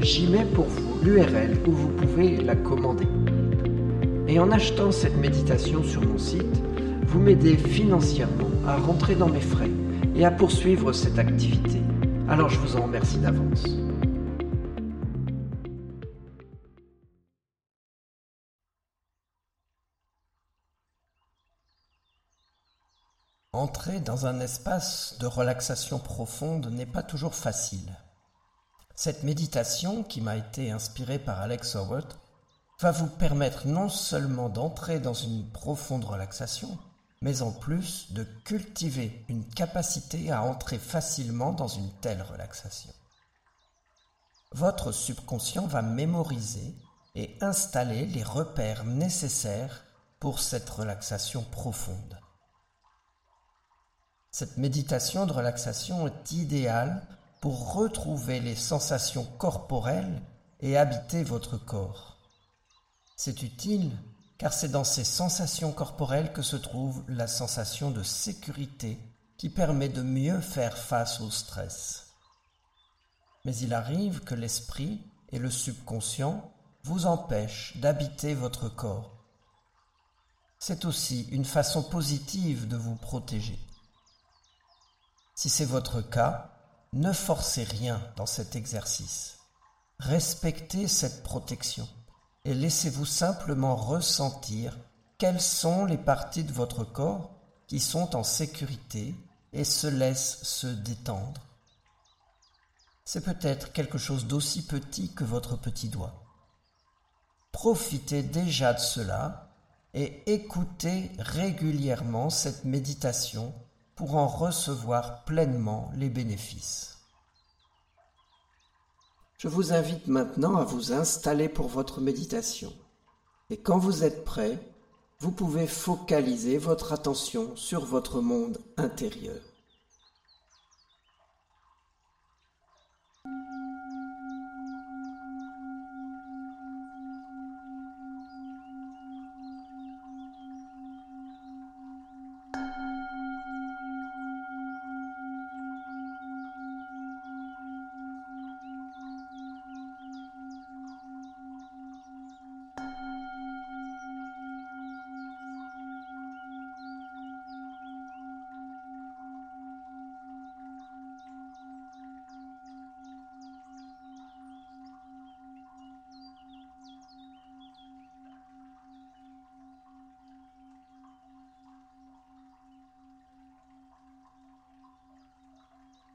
j'y mets pour vous l'URL où vous pouvez la commander. Et en achetant cette méditation sur mon site, vous m'aidez financièrement à rentrer dans mes frais et à poursuivre cette activité. Alors je vous en remercie d'avance. Entrer dans un espace de relaxation profonde n'est pas toujours facile. Cette méditation, qui m'a été inspirée par Alex Howard, va vous permettre non seulement d'entrer dans une profonde relaxation, mais en plus de cultiver une capacité à entrer facilement dans une telle relaxation. Votre subconscient va mémoriser et installer les repères nécessaires pour cette relaxation profonde. Cette méditation de relaxation est idéale pour retrouver les sensations corporelles et habiter votre corps. C'est utile car c'est dans ces sensations corporelles que se trouve la sensation de sécurité qui permet de mieux faire face au stress. Mais il arrive que l'esprit et le subconscient vous empêchent d'habiter votre corps. C'est aussi une façon positive de vous protéger. Si c'est votre cas, ne forcez rien dans cet exercice. Respectez cette protection et laissez-vous simplement ressentir quelles sont les parties de votre corps qui sont en sécurité et se laissent se détendre. C'est peut-être quelque chose d'aussi petit que votre petit doigt. Profitez déjà de cela et écoutez régulièrement cette méditation pour en recevoir pleinement les bénéfices. Je vous invite maintenant à vous installer pour votre méditation. Et quand vous êtes prêt, vous pouvez focaliser votre attention sur votre monde intérieur.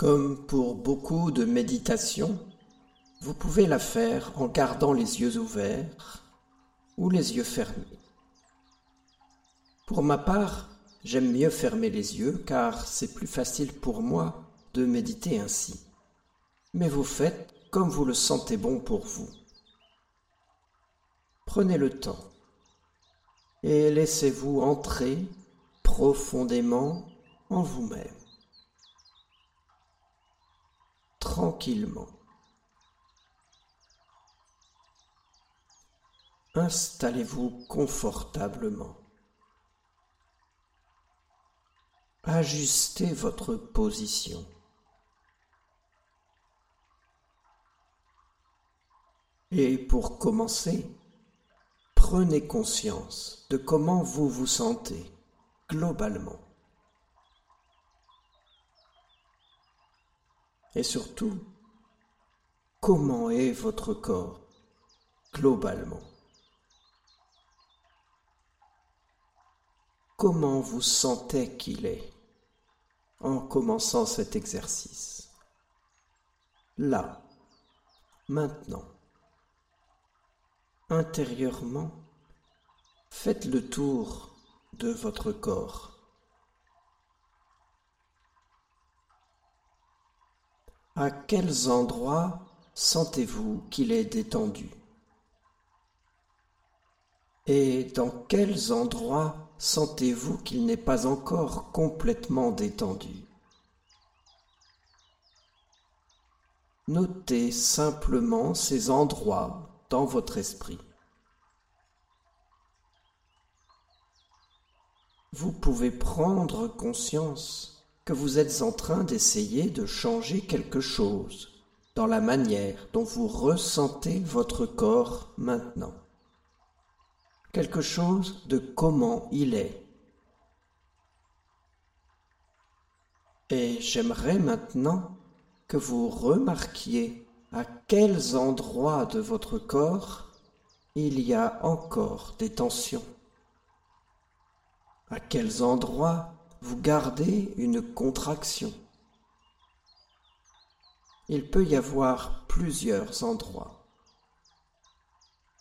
Comme pour beaucoup de méditations, vous pouvez la faire en gardant les yeux ouverts ou les yeux fermés. Pour ma part, j'aime mieux fermer les yeux car c'est plus facile pour moi de méditer ainsi. Mais vous faites comme vous le sentez bon pour vous. Prenez le temps et laissez-vous entrer profondément en vous-même. Tranquillement. Installez-vous confortablement. Ajustez votre position. Et pour commencer, prenez conscience de comment vous vous sentez globalement. Et surtout, comment est votre corps globalement? Comment vous sentez qu'il est en commençant cet exercice? Là, maintenant, intérieurement, faites le tour de votre corps. À quels endroits sentez-vous qu'il est détendu? Et dans quels endroits sentez-vous qu'il n'est pas encore complètement détendu? Notez simplement ces endroits dans votre esprit. Vous pouvez prendre conscience que vous êtes en train d'essayer de changer quelque chose dans la manière dont vous ressentez votre corps maintenant quelque chose de comment il est. Et j'aimerais maintenant que vous remarquiez à quels endroits de votre corps il y a encore des tensions, à quels endroits vous gardez une contraction. Il peut y avoir plusieurs endroits.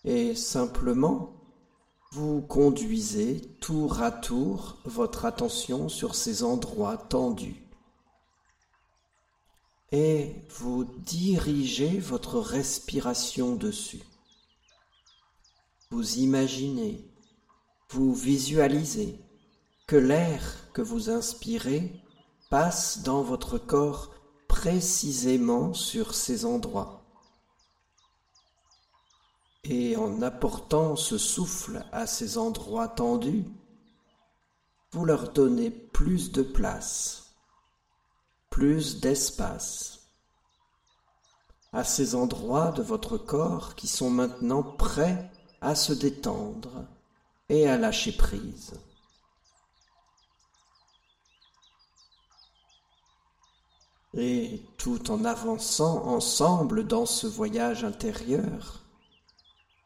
Et simplement, vous conduisez tour à tour votre attention sur ces endroits tendus et vous dirigez votre respiration dessus. Vous imaginez, vous visualisez que l'air que vous inspirez passe dans votre corps précisément sur ces endroits et en apportant ce souffle à ces endroits tendus, vous leur donnez plus de place, plus d'espace à ces endroits de votre corps qui sont maintenant prêts à se détendre et à lâcher prise. Et tout en avançant ensemble dans ce voyage intérieur,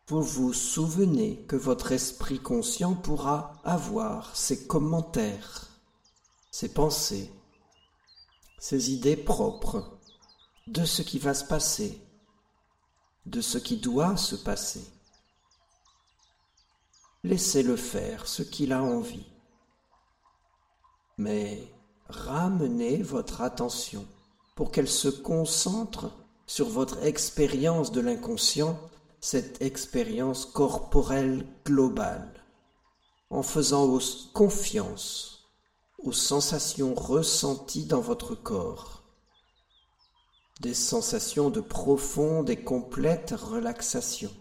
vous vous souvenez que votre esprit conscient pourra avoir ses commentaires, ses pensées, ses idées propres de ce qui va se passer, de ce qui doit se passer. Laissez-le faire ce qu'il a envie. Mais ramenez votre attention pour qu'elle se concentre sur votre expérience de l'inconscient cette expérience corporelle globale, en faisant confiance aux sensations ressenties dans votre corps, des sensations de profonde et complète relaxation.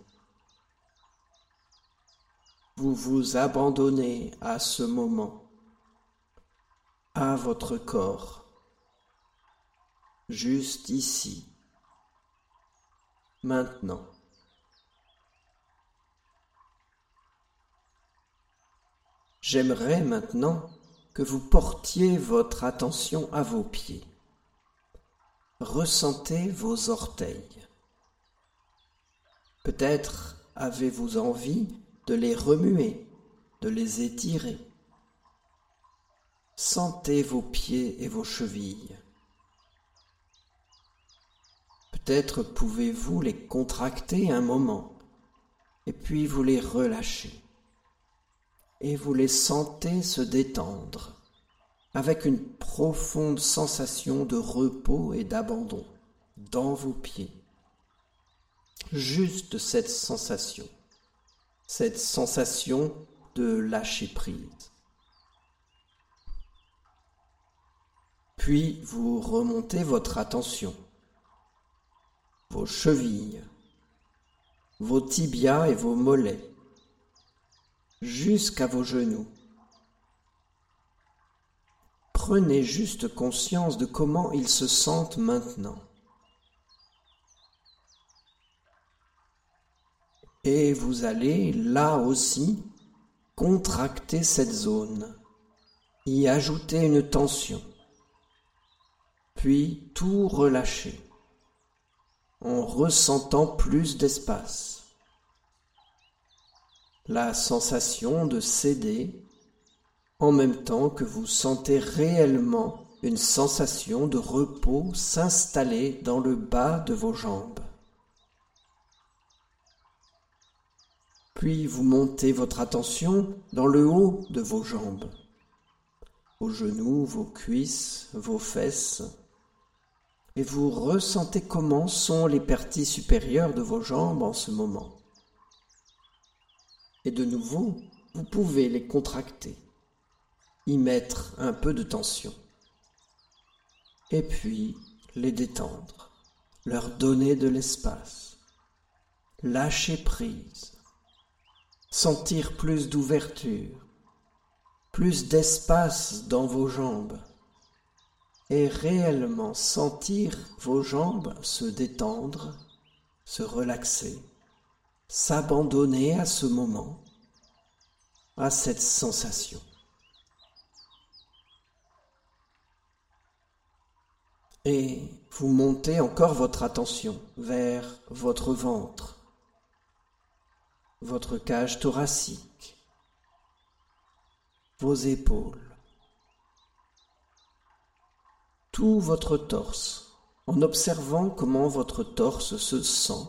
Vous vous abandonnez à ce moment, à votre corps, juste ici, maintenant. J'aimerais maintenant que vous portiez votre attention à vos pieds. Ressentez vos orteils. Peut-être avez-vous envie de les remuer, de les étirer. Sentez vos pieds et vos chevilles. Peut-être pouvez-vous les contracter un moment et puis vous les relâcher et vous les sentez se détendre avec une profonde sensation de repos et d'abandon dans vos pieds. Juste cette sensation, cette sensation de lâcher prise. Puis vous remontez votre attention, vos chevilles, vos tibias et vos mollets, jusqu'à vos genoux. Prenez juste conscience de comment ils se sentent maintenant. Et vous allez là aussi contracter cette zone, y ajouter une tension, puis tout relâcher en ressentant plus d'espace. La sensation de céder en même temps que vous sentez réellement une sensation de repos s'installer dans le bas de vos jambes. Puis vous montez votre attention dans le haut de vos jambes, vos genoux, vos cuisses, vos fesses, et vous ressentez comment sont les parties supérieures de vos jambes en ce moment? Et de nouveau, vous pouvez les contracter y mettre un peu de tension. Et puis les détendre, leur donner de l'espace, lâcher prise, sentir plus d'ouverture, plus d'espace dans vos jambes et réellement sentir vos jambes se détendre, se relaxer, s'abandonner à ce moment, à cette sensation. Et vous montez encore votre attention vers votre ventre, votre cage thoracique, vos épaules, tout votre torse, en observant comment votre torse se sent.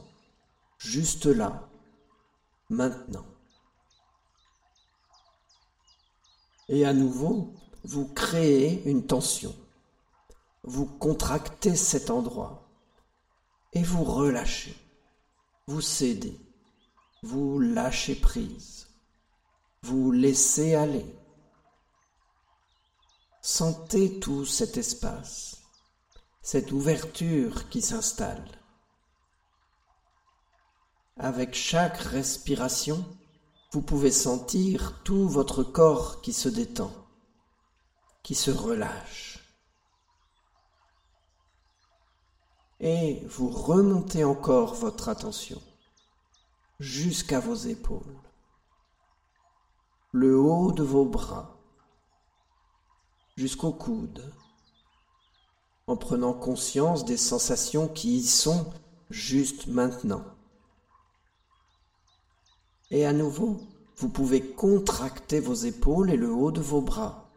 Juste là, maintenant. Et à nouveau, vous créez une tension. Vous contractez cet endroit. Et vous relâchez, vous cédez, vous lâchez prise, vous laissez aller. Sentez tout cet espace, cette ouverture qui s'installe. Avec chaque respiration, vous pouvez sentir tout votre corps qui se détend, qui se relâche. et vous remontez encore votre attention jusqu'à vos épaules, le haut de vos bras, jusqu'au coude, en prenant conscience des sensations qui y sont juste maintenant. Et à nouveau, vous pouvez contracter vos épaules et le haut de vos bras,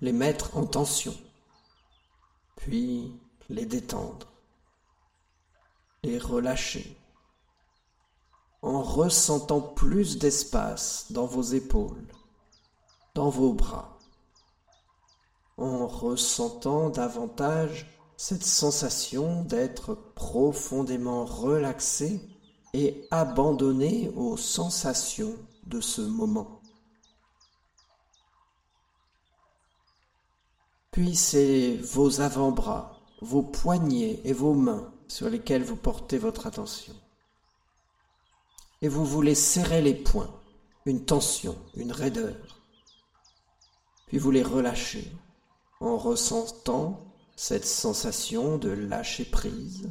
les mettre en tension, puis les détendre les relâcher en ressentant plus d'espace dans vos épaules, dans vos bras, en ressentant davantage cette sensation d'être profondément relaxé et abandonné aux sensations de ce moment. Puis c'est vos avant-bras, vos poignets et vos mains sur lesquels vous portez votre attention. Et vous voulez serrer les poings, une tension, une raideur. Puis vous les relâchez en ressentant cette sensation de lâcher prise.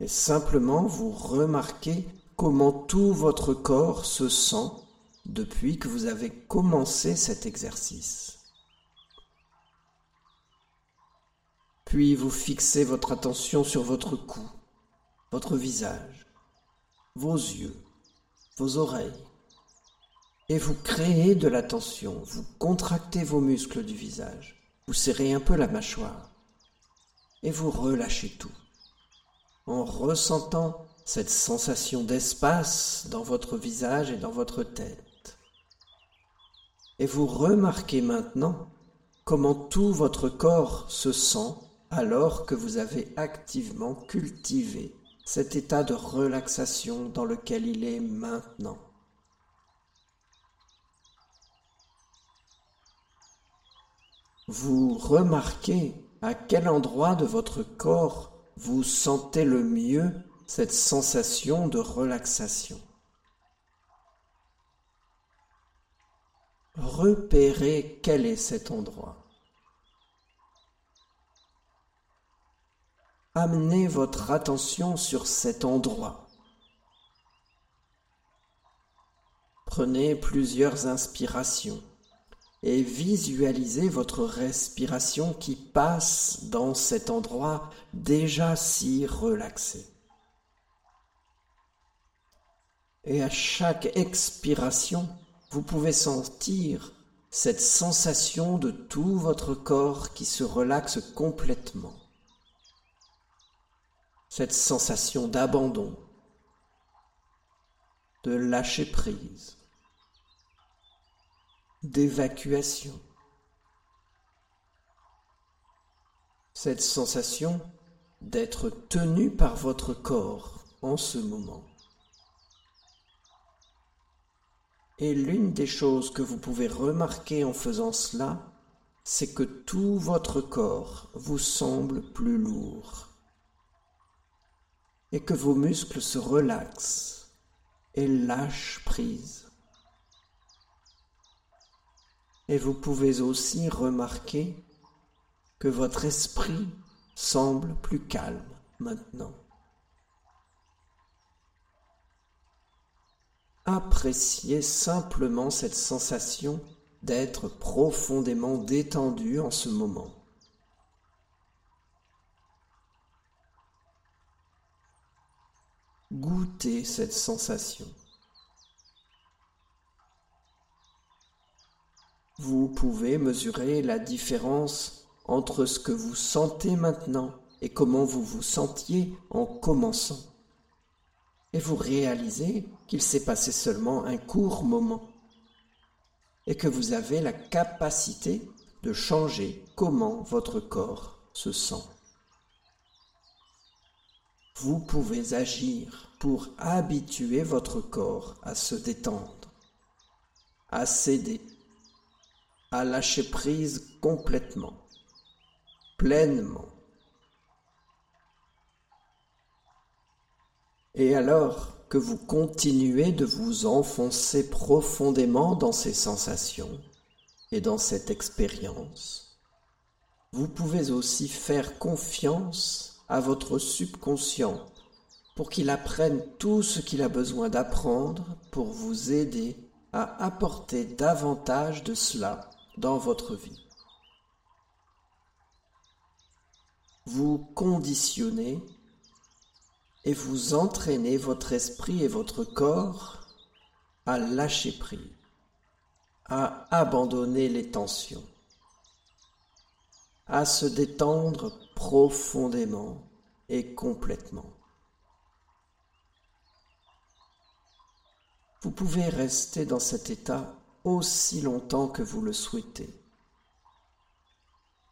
Et simplement vous remarquez comment tout votre corps se sent depuis que vous avez commencé cet exercice. Puis vous fixez votre attention sur votre cou, votre visage, vos yeux, vos oreilles. Et vous créez de la tension, vous contractez vos muscles du visage, vous serrez un peu la mâchoire et vous relâchez tout en ressentant cette sensation d'espace dans votre visage et dans votre tête. Et vous remarquez maintenant comment tout votre corps se sent alors que vous avez activement cultivé cet état de relaxation dans lequel il est maintenant. Vous remarquez à quel endroit de votre corps vous sentez le mieux cette sensation de relaxation. repérez quel est cet endroit. Amenez votre attention sur cet endroit. Prenez plusieurs inspirations et visualisez votre respiration qui passe dans cet endroit déjà si relaxé. Et à chaque expiration, vous pouvez sentir cette sensation de tout votre corps qui se relaxe complètement. Cette sensation d'abandon, de lâcher prise d'évacuation. Cette sensation d'être tenu par votre corps en ce moment. Et l'une des choses que vous pouvez remarquer en faisant cela, c'est que tout votre corps vous semble plus lourd et que vos muscles se relaxent et lâchent prise. Et vous pouvez aussi remarquer que votre esprit semble plus calme maintenant. Appréciez simplement cette sensation d'être profondément détendu en ce moment. Goûtez cette sensation. Vous pouvez mesurer la différence entre ce que vous sentez maintenant et comment vous vous sentiez en commençant. Et vous réalisez qu'il s'est passé seulement un court moment et que vous avez la capacité de changer comment votre corps se sent. Vous pouvez agir pour habituer votre corps à se détendre, à céder à lâcher prise complètement, pleinement. Et alors que vous continuez de vous enfoncer profondément dans ces sensations et dans cette expérience, vous pouvez aussi faire confiance à votre subconscient pour qu'il apprenne tout ce qu'il a besoin d'apprendre pour vous aider à apporter davantage de cela dans votre vie. Vous conditionnez et vous entraînez votre esprit et votre corps à lâcher prise, à abandonner les tensions, à se détendre profondément et complètement. Vous pouvez rester dans cet état aussi longtemps que vous le souhaitez.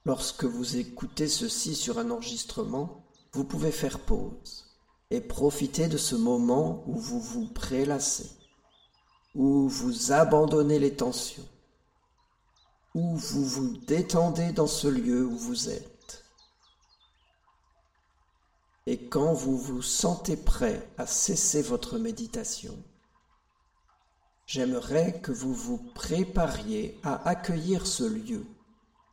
Lorsque vous écoutez ceci sur un enregistrement, vous pouvez faire pause et profiter de ce moment où vous vous prélassez, où vous abandonnez les tensions, où vous vous détendez dans ce lieu où vous êtes. Et quand vous vous sentez prêt à cesser votre méditation, J'aimerais que vous vous prépariez à accueillir ce lieu,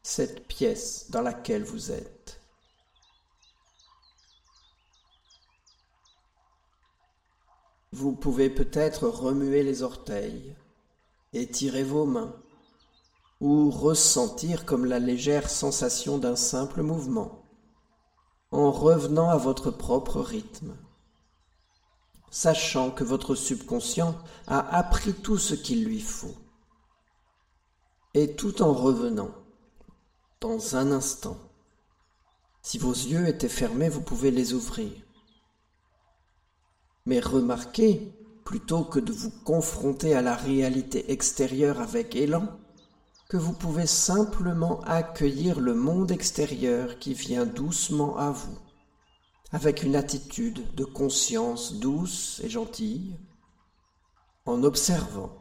cette pièce dans laquelle vous êtes. Vous pouvez peut-être remuer les orteils, étirer vos mains, ou ressentir comme la légère sensation d'un simple mouvement, en revenant à votre propre rythme sachant que votre subconscient a appris tout ce qu'il lui faut. Et tout en revenant, dans un instant, si vos yeux étaient fermés, vous pouvez les ouvrir. Mais remarquez, plutôt que de vous confronter à la réalité extérieure avec élan, que vous pouvez simplement accueillir le monde extérieur qui vient doucement à vous avec une attitude de conscience douce et gentille, en observant,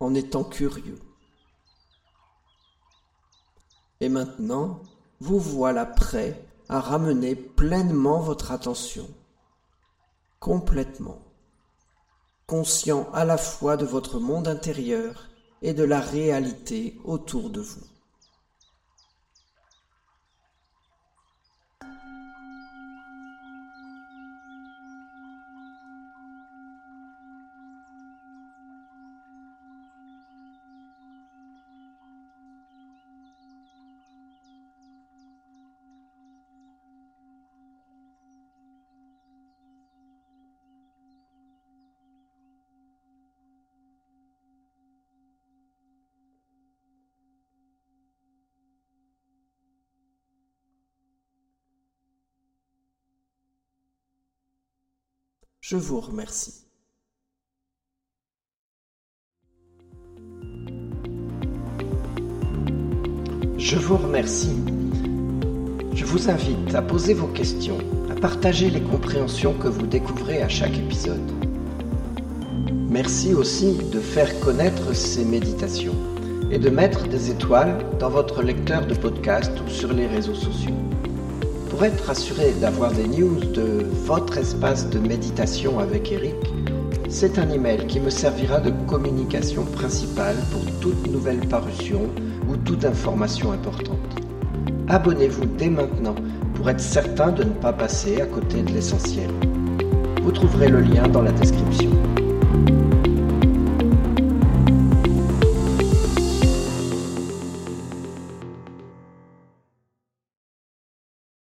en étant curieux. Et maintenant, vous voilà prêt à ramener pleinement votre attention, complètement, conscient à la fois de votre monde intérieur et de la réalité autour de vous. Je vous remercie. Je vous remercie. Je vous invite à poser vos questions, à partager les compréhensions que vous découvrez à chaque épisode. Merci aussi de faire connaître ces méditations et de mettre des étoiles dans votre lecteur de podcast ou sur les réseaux sociaux. Pour être assuré d'avoir des news de votre espace de méditation avec Eric, c'est un email qui me servira de communication principale pour toute nouvelle parution ou toute information importante. Abonnez-vous dès maintenant pour être certain de ne pas passer à côté de l'essentiel. Vous trouverez le lien dans la description.